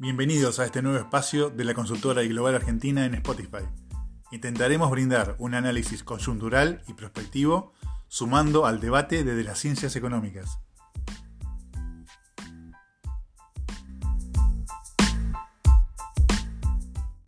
Bienvenidos a este nuevo espacio de la consultora y global argentina en Spotify. Intentaremos brindar un análisis coyuntural y prospectivo sumando al debate desde las ciencias económicas.